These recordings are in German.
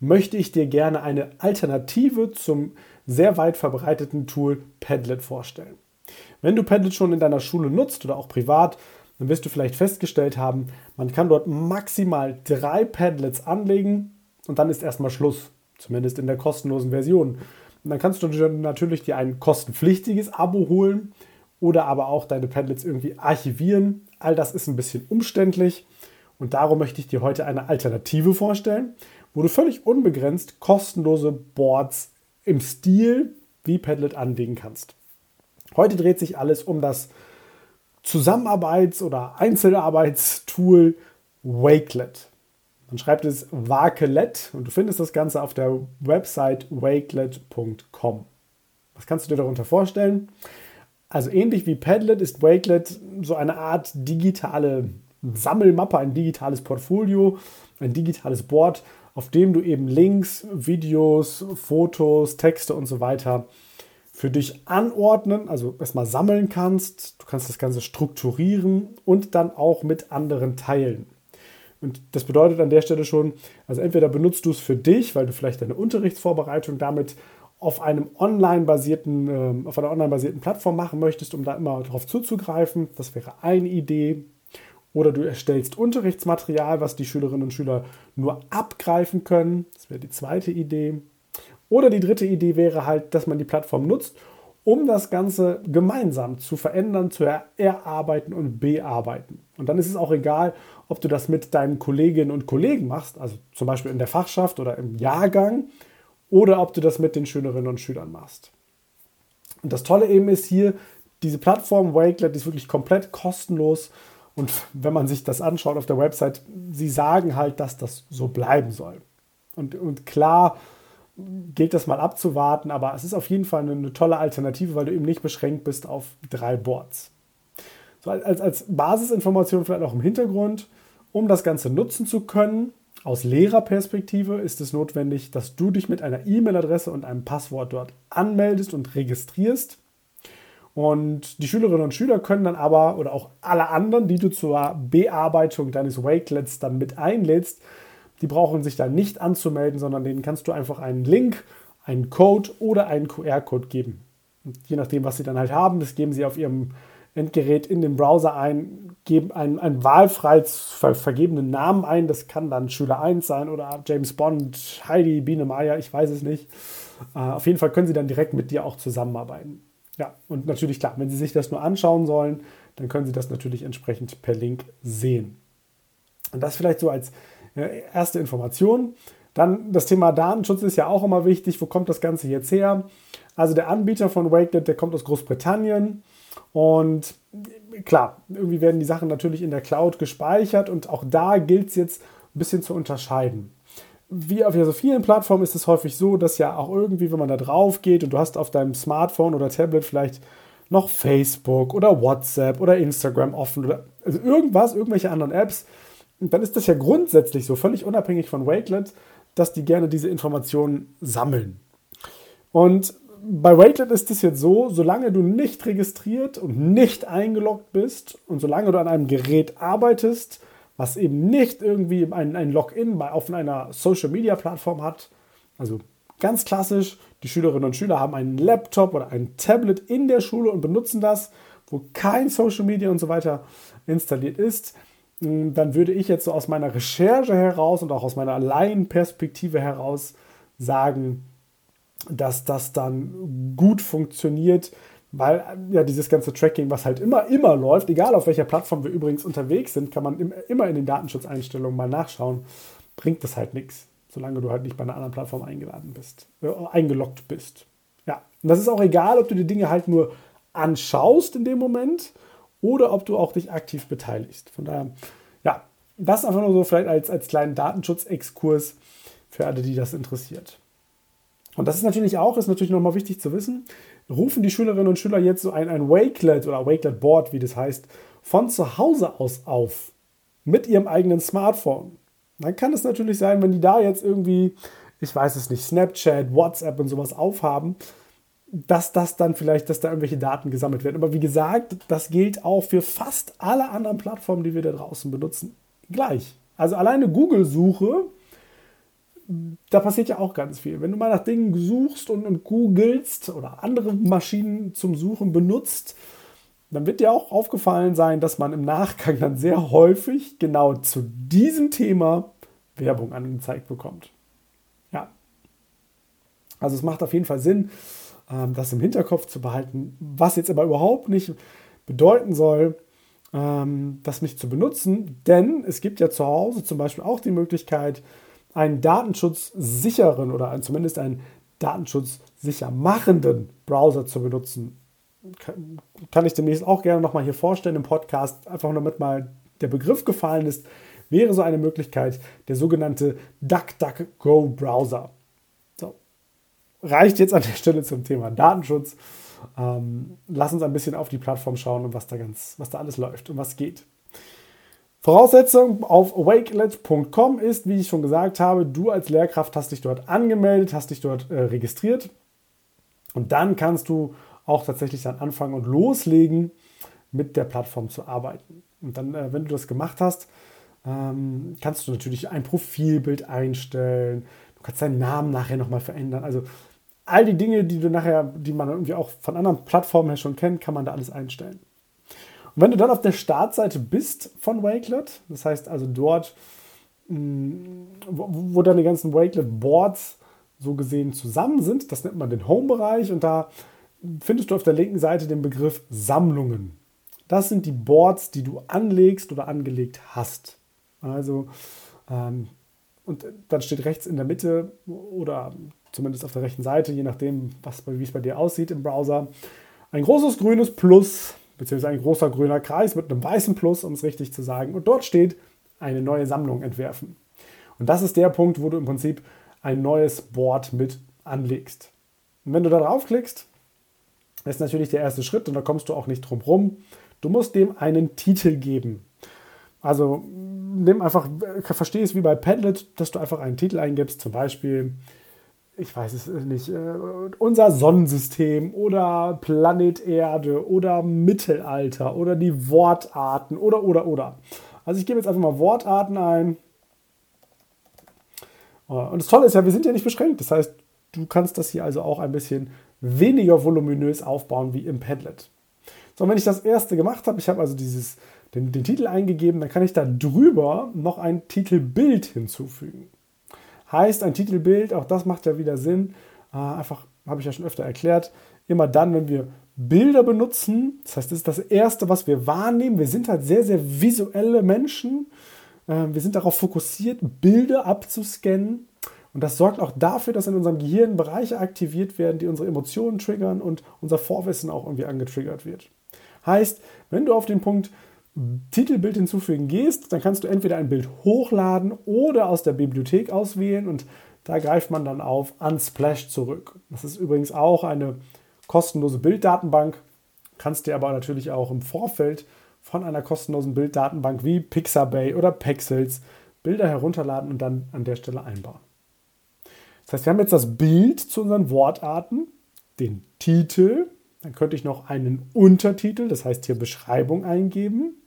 möchte ich dir gerne eine Alternative zum sehr weit verbreiteten Tool Padlet vorstellen. Wenn du Padlet schon in deiner Schule nutzt oder auch privat, dann wirst du vielleicht festgestellt haben, man kann dort maximal drei Padlets anlegen und dann ist erstmal Schluss, zumindest in der kostenlosen Version. Und dann kannst du natürlich dir ein kostenpflichtiges Abo holen oder aber auch deine Padlets irgendwie archivieren. All das ist ein bisschen umständlich. Und darum möchte ich dir heute eine Alternative vorstellen, wo du völlig unbegrenzt kostenlose Boards im Stil wie Padlet anlegen kannst. Heute dreht sich alles um das Zusammenarbeits- oder Einzelarbeitstool Wakelet. Man schreibt es Wakelet und du findest das Ganze auf der Website wakelet.com. Was kannst du dir darunter vorstellen? Also ähnlich wie Padlet ist Wakelet so eine Art digitale Sammelmappe, ein digitales Portfolio, ein digitales Board, auf dem du eben Links, Videos, Fotos, Texte und so weiter für dich anordnen, also erstmal sammeln kannst. Du kannst das Ganze strukturieren und dann auch mit anderen teilen. Und das bedeutet an der Stelle schon, also entweder benutzt du es für dich, weil du vielleicht deine Unterrichtsvorbereitung damit auf einem online-basierten, äh, auf einer online-basierten Plattform machen möchtest, um da immer darauf zuzugreifen. Das wäre eine Idee. Oder du erstellst Unterrichtsmaterial, was die Schülerinnen und Schüler nur abgreifen können. Das wäre die zweite Idee. Oder die dritte Idee wäre halt, dass man die Plattform nutzt, um das Ganze gemeinsam zu verändern, zu erarbeiten und bearbeiten. Und dann ist es auch egal, ob du das mit deinen Kolleginnen und Kollegen machst, also zum Beispiel in der Fachschaft oder im Jahrgang, oder ob du das mit den Schülerinnen und Schülern machst. Und das Tolle eben ist hier, diese Plattform Wakelet ist wirklich komplett kostenlos und wenn man sich das anschaut auf der Website, sie sagen halt, dass das so bleiben soll. Und, und klar gilt das mal abzuwarten, aber es ist auf jeden Fall eine, eine tolle Alternative, weil du eben nicht beschränkt bist auf drei Boards. So als, als Basisinformation vielleicht auch im Hintergrund, um das Ganze nutzen zu können, aus Lehrerperspektive ist es notwendig, dass du dich mit einer E-Mail-Adresse und einem Passwort dort anmeldest und registrierst. Und die Schülerinnen und Schüler können dann aber, oder auch alle anderen, die du zur Bearbeitung deines Wakelets dann mit einlädst, die brauchen sich da nicht anzumelden, sondern denen kannst du einfach einen Link, einen Code oder einen QR-Code geben. Und je nachdem, was sie dann halt haben, das geben sie auf ihrem Endgerät in den Browser ein, geben einen, einen wahlfrei ver vergebenen Namen ein. Das kann dann Schüler 1 sein oder James Bond, Heidi, Biene Meier, ich weiß es nicht. Äh, auf jeden Fall können sie dann direkt mit dir auch zusammenarbeiten. Ja, und natürlich klar, wenn Sie sich das nur anschauen sollen, dann können Sie das natürlich entsprechend per Link sehen. Und das vielleicht so als äh, erste Information. Dann das Thema Datenschutz ist ja auch immer wichtig. Wo kommt das Ganze jetzt her? Also der Anbieter von Wakelet, der kommt aus Großbritannien. Und klar, irgendwie werden die Sachen natürlich in der Cloud gespeichert und auch da gilt es jetzt ein bisschen zu unterscheiden wie auf so vielen Plattformen ist es häufig so, dass ja auch irgendwie, wenn man da drauf geht und du hast auf deinem Smartphone oder Tablet vielleicht noch Facebook oder WhatsApp oder Instagram offen oder also irgendwas, irgendwelche anderen Apps, dann ist das ja grundsätzlich so, völlig unabhängig von Wakelet, dass die gerne diese Informationen sammeln. Und bei Wakelet ist es jetzt so, solange du nicht registriert und nicht eingeloggt bist und solange du an einem Gerät arbeitest, was eben nicht irgendwie ein, ein Login auf einer Social-Media-Plattform hat. Also ganz klassisch, die Schülerinnen und Schüler haben einen Laptop oder ein Tablet in der Schule und benutzen das, wo kein Social Media und so weiter installiert ist. Hm, dann würde ich jetzt so aus meiner Recherche heraus und auch aus meiner Laienperspektive heraus sagen, dass das dann gut funktioniert, weil ja dieses ganze Tracking, was halt immer, immer läuft, egal auf welcher Plattform wir übrigens unterwegs sind, kann man immer in den Datenschutzeinstellungen mal nachschauen, bringt das halt nichts, solange du halt nicht bei einer anderen Plattform eingeladen bist, äh, eingeloggt bist. Ja, und das ist auch egal, ob du die Dinge halt nur anschaust in dem Moment oder ob du auch dich aktiv beteiligst. Von daher, ja, das einfach nur so vielleicht als, als kleinen Datenschutzexkurs für alle, die das interessiert. Und das ist natürlich auch, ist natürlich nochmal wichtig zu wissen, rufen die Schülerinnen und Schüler jetzt so ein, ein Wakelet oder Wakelet Board, wie das heißt, von zu Hause aus auf mit ihrem eigenen Smartphone. Dann kann es natürlich sein, wenn die da jetzt irgendwie, ich weiß es nicht, Snapchat, WhatsApp und sowas aufhaben, dass das dann vielleicht, dass da irgendwelche Daten gesammelt werden. Aber wie gesagt, das gilt auch für fast alle anderen Plattformen, die wir da draußen benutzen. Gleich. Also alleine Google-Suche da passiert ja auch ganz viel. Wenn du mal nach Dingen suchst und, und googelst oder andere Maschinen zum Suchen benutzt, dann wird dir auch aufgefallen sein, dass man im Nachgang dann sehr häufig genau zu diesem Thema Werbung angezeigt bekommt. Ja. Also es macht auf jeden Fall Sinn, ähm, das im Hinterkopf zu behalten, was jetzt aber überhaupt nicht bedeuten soll, ähm, das nicht zu benutzen, denn es gibt ja zu Hause zum Beispiel auch die Möglichkeit, einen datenschutzsicheren oder zumindest einen datenschutzsicher machenden Browser zu benutzen. Kann ich demnächst auch gerne nochmal hier vorstellen im Podcast, einfach nur damit mal der Begriff gefallen ist, wäre so eine Möglichkeit der sogenannte DuckDuckGo Browser. So. Reicht jetzt an der Stelle zum Thema Datenschutz. Ähm, lass uns ein bisschen auf die Plattform schauen und was da ganz, was da alles läuft und was geht. Voraussetzung auf awakelet.com ist, wie ich schon gesagt habe, du als Lehrkraft hast dich dort angemeldet, hast dich dort äh, registriert und dann kannst du auch tatsächlich dann anfangen und loslegen, mit der Plattform zu arbeiten. Und dann, äh, wenn du das gemacht hast, ähm, kannst du natürlich ein Profilbild einstellen, du kannst deinen Namen nachher nochmal verändern. Also all die Dinge, die du nachher, die man irgendwie auch von anderen Plattformen her schon kennt, kann man da alles einstellen. Und wenn du dann auf der Startseite bist von Wakelet, das heißt also dort, mm, wo deine ganzen Wakelet-Boards so gesehen zusammen sind, das nennt man den Home-Bereich und da findest du auf der linken Seite den Begriff Sammlungen. Das sind die Boards, die du anlegst oder angelegt hast. Also, ähm, und dann steht rechts in der Mitte oder zumindest auf der rechten Seite, je nachdem, was, wie es bei dir aussieht im Browser, ein großes grünes Plus beziehungsweise ein großer grüner Kreis mit einem weißen Plus, um es richtig zu sagen. Und dort steht eine neue Sammlung entwerfen. Und das ist der Punkt, wo du im Prinzip ein neues Board mit anlegst. Und wenn du da draufklickst, ist natürlich der erste Schritt und da kommst du auch nicht drum rum. Du musst dem einen Titel geben. Also nimm einfach, verstehe es wie bei Padlet, dass du einfach einen Titel eingibst, zum Beispiel ich weiß es nicht, äh, unser Sonnensystem oder Planet Erde oder Mittelalter oder die Wortarten oder, oder, oder. Also ich gebe jetzt einfach mal Wortarten ein. Äh, und das Tolle ist ja, wir sind ja nicht beschränkt. Das heißt, du kannst das hier also auch ein bisschen weniger voluminös aufbauen wie im Padlet. So, wenn ich das erste gemacht habe, ich habe also dieses, den, den Titel eingegeben, dann kann ich da drüber noch ein Titelbild hinzufügen. Heißt ein Titelbild, auch das macht ja wieder Sinn, äh, einfach, habe ich ja schon öfter erklärt, immer dann, wenn wir Bilder benutzen, das heißt, das ist das Erste, was wir wahrnehmen. Wir sind halt sehr, sehr visuelle Menschen. Äh, wir sind darauf fokussiert, Bilder abzuscannen. Und das sorgt auch dafür, dass in unserem Gehirn Bereiche aktiviert werden, die unsere Emotionen triggern und unser Vorwissen auch irgendwie angetriggert wird. Heißt, wenn du auf den Punkt Titelbild hinzufügen gehst, dann kannst du entweder ein Bild hochladen oder aus der Bibliothek auswählen und da greift man dann auf Unsplash zurück. Das ist übrigens auch eine kostenlose Bilddatenbank, kannst dir aber natürlich auch im Vorfeld von einer kostenlosen Bilddatenbank wie Pixabay oder Pexels Bilder herunterladen und dann an der Stelle einbauen. Das heißt, wir haben jetzt das Bild zu unseren Wortarten, den Titel, dann könnte ich noch einen Untertitel, das heißt hier Beschreibung eingeben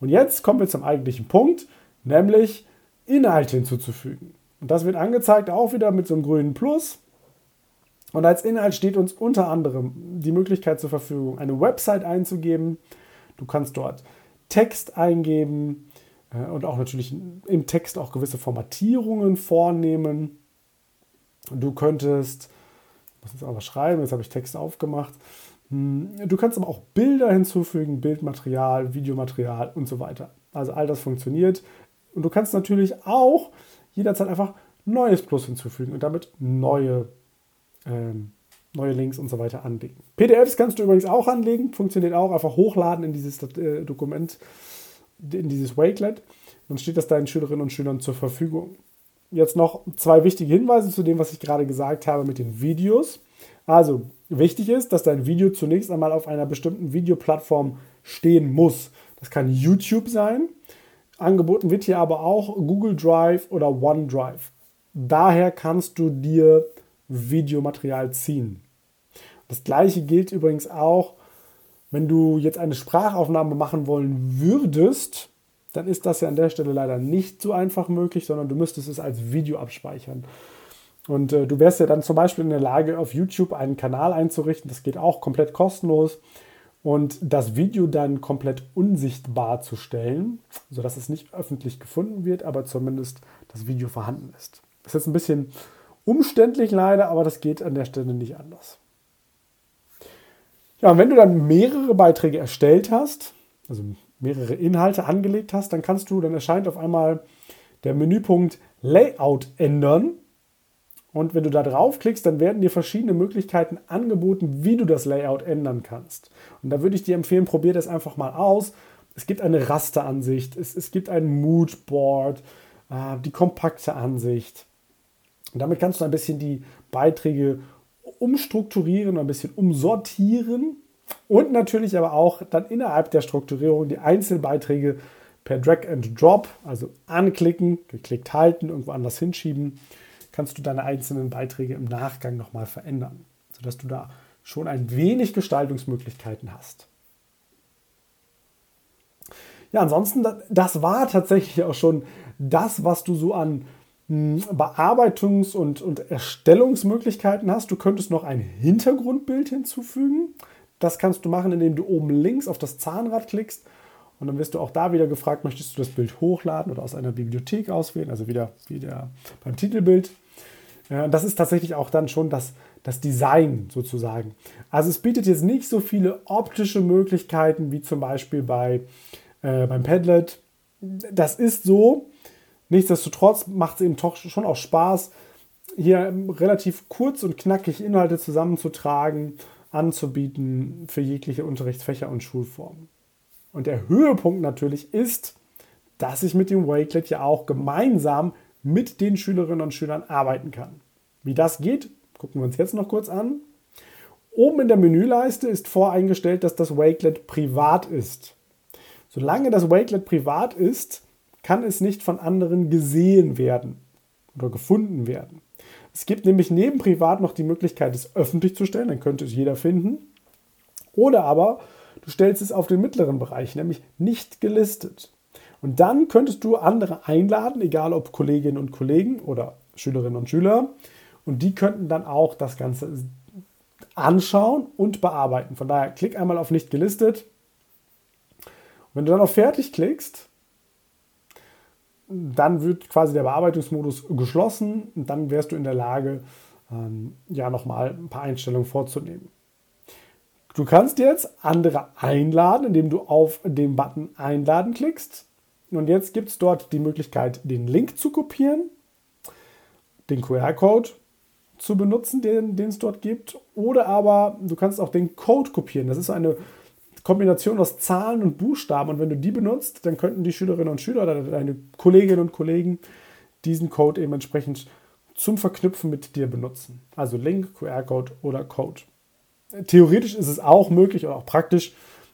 und jetzt kommen wir zum eigentlichen Punkt, nämlich Inhalte hinzuzufügen. Und das wird angezeigt auch wieder mit so einem grünen Plus. Und als Inhalt steht uns unter anderem die Möglichkeit zur Verfügung, eine Website einzugeben. Du kannst dort Text eingeben äh, und auch natürlich im Text auch gewisse Formatierungen vornehmen. Du könntest muss jetzt aber schreiben, jetzt habe ich Text aufgemacht. Hm, du kannst aber auch Bilder hinzufügen, Bildmaterial, Videomaterial und so weiter. Also all das funktioniert. Und du kannst natürlich auch jederzeit einfach neues Plus hinzufügen und damit neue, ähm, neue Links und so weiter anlegen. PDFs kannst du übrigens auch anlegen, funktioniert auch, einfach hochladen in dieses äh, Dokument, in dieses Wakelet. Dann steht das deinen Schülerinnen und Schülern zur Verfügung. Jetzt noch zwei wichtige Hinweise zu dem, was ich gerade gesagt habe mit den Videos. Also, wichtig ist, dass dein Video zunächst einmal auf einer bestimmten Videoplattform stehen muss. Das kann YouTube sein. Angeboten wird hier aber auch Google Drive oder OneDrive. Daher kannst du dir Videomaterial ziehen. Das gleiche gilt übrigens auch, wenn du jetzt eine Sprachaufnahme machen wollen würdest, dann ist das ja an der Stelle leider nicht so einfach möglich, sondern du müsstest es als Video abspeichern. Und äh, du wärst ja dann zum Beispiel in der Lage, auf YouTube einen Kanal einzurichten. Das geht auch komplett kostenlos. Und das Video dann komplett unsichtbar zu stellen, sodass es nicht öffentlich gefunden wird, aber zumindest das Video vorhanden ist. Das ist jetzt ein bisschen umständlich leider, aber das geht an der Stelle nicht anders. Ja, und wenn du dann mehrere Beiträge erstellt hast, also mehrere Inhalte angelegt hast, dann kannst du, dann erscheint auf einmal der Menüpunkt Layout ändern. Und wenn du da draufklickst, dann werden dir verschiedene Möglichkeiten angeboten, wie du das Layout ändern kannst. Und da würde ich dir empfehlen, probier das einfach mal aus. Es gibt eine Rasteransicht, es, es gibt ein Moodboard, äh, die kompakte Ansicht. Und damit kannst du ein bisschen die Beiträge umstrukturieren, ein bisschen umsortieren und natürlich aber auch dann innerhalb der Strukturierung die Einzelbeiträge per Drag and Drop, also anklicken, geklickt halten, irgendwo anders hinschieben, kannst du deine einzelnen Beiträge im Nachgang nochmal verändern, sodass du da schon ein wenig Gestaltungsmöglichkeiten hast. Ja, ansonsten, das war tatsächlich auch schon das, was du so an hm, Bearbeitungs- und, und Erstellungsmöglichkeiten hast. Du könntest noch ein Hintergrundbild hinzufügen. Das kannst du machen, indem du oben links auf das Zahnrad klickst. Und dann wirst du auch da wieder gefragt, möchtest du das Bild hochladen oder aus einer Bibliothek auswählen, also wieder, wieder beim Titelbild. Ja, das ist tatsächlich auch dann schon das, das Design sozusagen. Also es bietet jetzt nicht so viele optische Möglichkeiten wie zum Beispiel bei, äh, beim Padlet. Das ist so, Nichtsdestotrotz macht es eben doch schon auch Spaß, hier relativ kurz und knackig Inhalte zusammenzutragen, anzubieten für jegliche Unterrichtsfächer und Schulformen. Und der Höhepunkt natürlich ist, dass ich mit dem Wakelet ja auch gemeinsam mit den Schülerinnen und Schülern arbeiten kann. Wie das geht, gucken wir uns jetzt noch kurz an. Oben in der Menüleiste ist voreingestellt, dass das Wakelet privat ist. Solange das Wakelet privat ist, kann es nicht von anderen gesehen werden oder gefunden werden. Es gibt nämlich neben privat noch die Möglichkeit, es öffentlich zu stellen, dann könnte es jeder finden. Oder aber du stellst es auf den mittleren Bereich, nämlich nicht gelistet. Und dann könntest du andere einladen, egal ob Kolleginnen und Kollegen oder Schülerinnen und Schüler. Und die könnten dann auch das Ganze anschauen und bearbeiten. Von daher klick einmal auf nicht gelistet. Und wenn du dann auf Fertig klickst, dann wird quasi der Bearbeitungsmodus geschlossen und dann wärst du in der Lage, ähm, ja nochmal ein paar Einstellungen vorzunehmen. Du kannst jetzt andere einladen, indem du auf den Button Einladen klickst. Und jetzt gibt es dort die Möglichkeit, den Link zu kopieren, den QR-Code zu benutzen, den, es dort gibt. Oder aber du kannst auch den Code kopieren. Das ist eine Kombination aus Zahlen und Buchstaben. Und wenn du die benutzt, dann könnten die Schülerinnen und Schüler oder deine Kolleginnen und Kollegen diesen Code eben entsprechend zum Verknüpfen mit dir benutzen. Also Link, QR-Code oder Code. Theoretisch ist es auch möglich oder auch praktisch,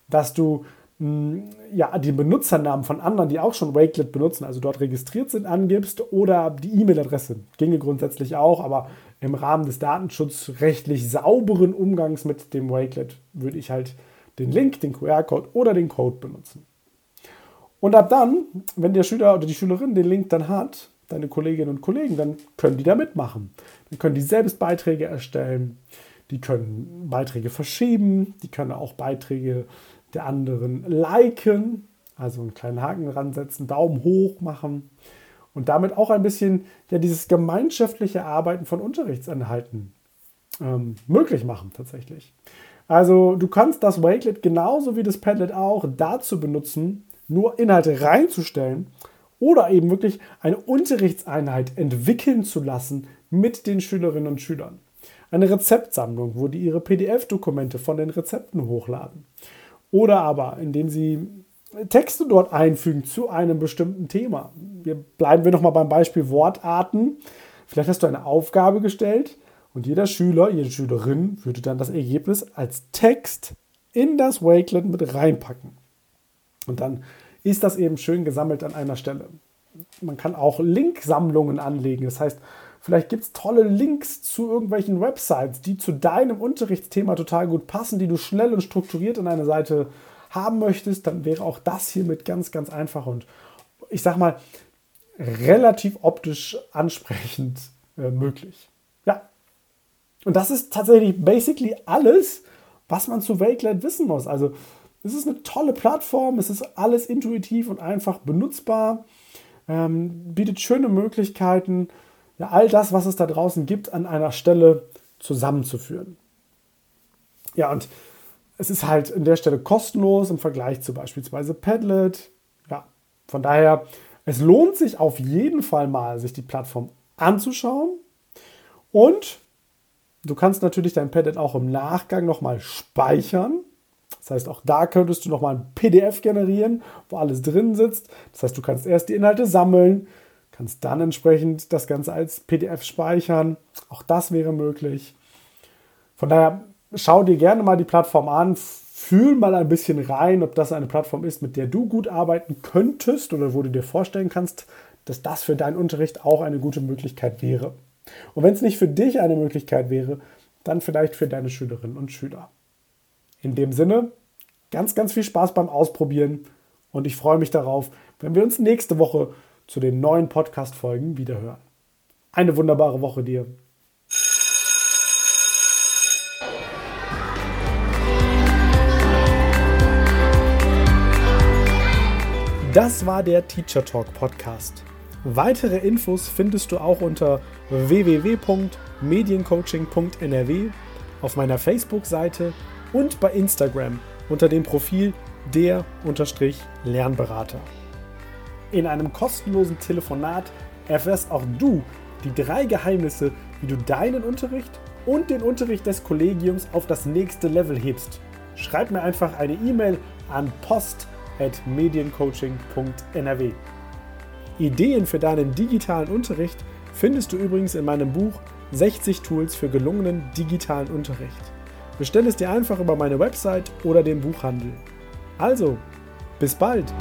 dass du ja, die Benutzernamen von anderen, die auch schon Wakelet benutzen, also dort registriert sind, angibst oder die E-Mail-Adresse. Ginge grundsätzlich auch, aber im Rahmen des datenschutzrechtlich sauberen Umgangs mit dem Wakelet würde ich halt den Link, den QR-Code oder den Code benutzen. Und ab dann, wenn der Schüler oder die Schülerin den Link dann hat, deine Kolleginnen und Kollegen, dann können die da mitmachen. Dann können die selbst Beiträge erstellen, die können Beiträge verschieben, die können auch Beiträge der anderen liken, also einen kleinen Haken dran setzen, Daumen hoch machen und damit auch ein bisschen ja, dieses gemeinschaftliche Arbeiten von Unterrichtsanhalten ähm, möglich machen tatsächlich. Also du kannst das Wakelet genauso wie das Padlet auch dazu benutzen, nur Inhalte reinzustellen oder eben wirklich eine Unterrichtseinheit entwickeln zu lassen mit den Schülerinnen und Schülern. Eine Rezeptsammlung, wo die ihre PDF-Dokumente von den Rezepten hochladen. Oder aber, indem sie Texte dort einfügen zu einem bestimmten Thema. Wir bleiben wir nochmal beim Beispiel Wortarten. Vielleicht hast du eine Aufgabe gestellt und jeder Schüler, jede Schülerin würde dann das Ergebnis als Text in das Wakelet mit reinpacken. Und dann ist das eben schön gesammelt an einer Stelle. Man kann auch Linksammlungen anlegen. Das heißt, vielleicht gibt es tolle Links zu irgendwelchen Websites, die zu deinem Unterrichtsthema total gut passen, die du schnell und strukturiert an eine Seite haben möchtest. Dann wäre auch das hiermit ganz, ganz einfach und ich sag mal relativ optisch ansprechend äh, möglich. Ja. Und das ist tatsächlich basically alles, was man zu Wakelet wissen muss. Also es ist eine tolle Plattform, es ist alles intuitiv und einfach benutzbar, ähm, bietet schöne Möglichkeiten, ja, all das, was es da draußen gibt, an einer Stelle zusammenzuführen. Ja, und es ist halt an der Stelle kostenlos im Vergleich zu beispielsweise Padlet. Ja, von daher, es lohnt sich auf jeden Fall mal, sich die Plattform anzuschauen. Und du kannst natürlich dein Padlet auch im Nachgang nochmal speichern. Das heißt, auch da könntest du nochmal ein PDF generieren, wo alles drin sitzt. Das heißt, du kannst erst die Inhalte sammeln, kannst dann entsprechend das Ganze als PDF speichern. Auch das wäre möglich. Von daher schau dir gerne mal die Plattform an, fühl mal ein bisschen rein, ob das eine Plattform ist, mit der du gut arbeiten könntest oder wo du dir vorstellen kannst, dass das für deinen Unterricht auch eine gute Möglichkeit wäre. Und wenn es nicht für dich eine Möglichkeit wäre, dann vielleicht für deine Schülerinnen und Schüler. In dem Sinne, ganz, ganz viel Spaß beim Ausprobieren und ich freue mich darauf, wenn wir uns nächste Woche zu den neuen Podcast-Folgen wiederhören. Eine wunderbare Woche dir. Das war der Teacher Talk Podcast. Weitere Infos findest du auch unter www.mediencoaching.nrw auf meiner Facebook-Seite und bei Instagram unter dem Profil der-lernberater. In einem kostenlosen Telefonat erfährst auch du die drei Geheimnisse, wie du deinen Unterricht und den Unterricht des Kollegiums auf das nächste Level hebst. Schreib mir einfach eine E-Mail an post.mediencoaching.nrw. Ideen für deinen digitalen Unterricht findest du übrigens in meinem Buch 60 Tools für gelungenen digitalen Unterricht. Bestell es dir einfach über meine Website oder den Buchhandel. Also, bis bald!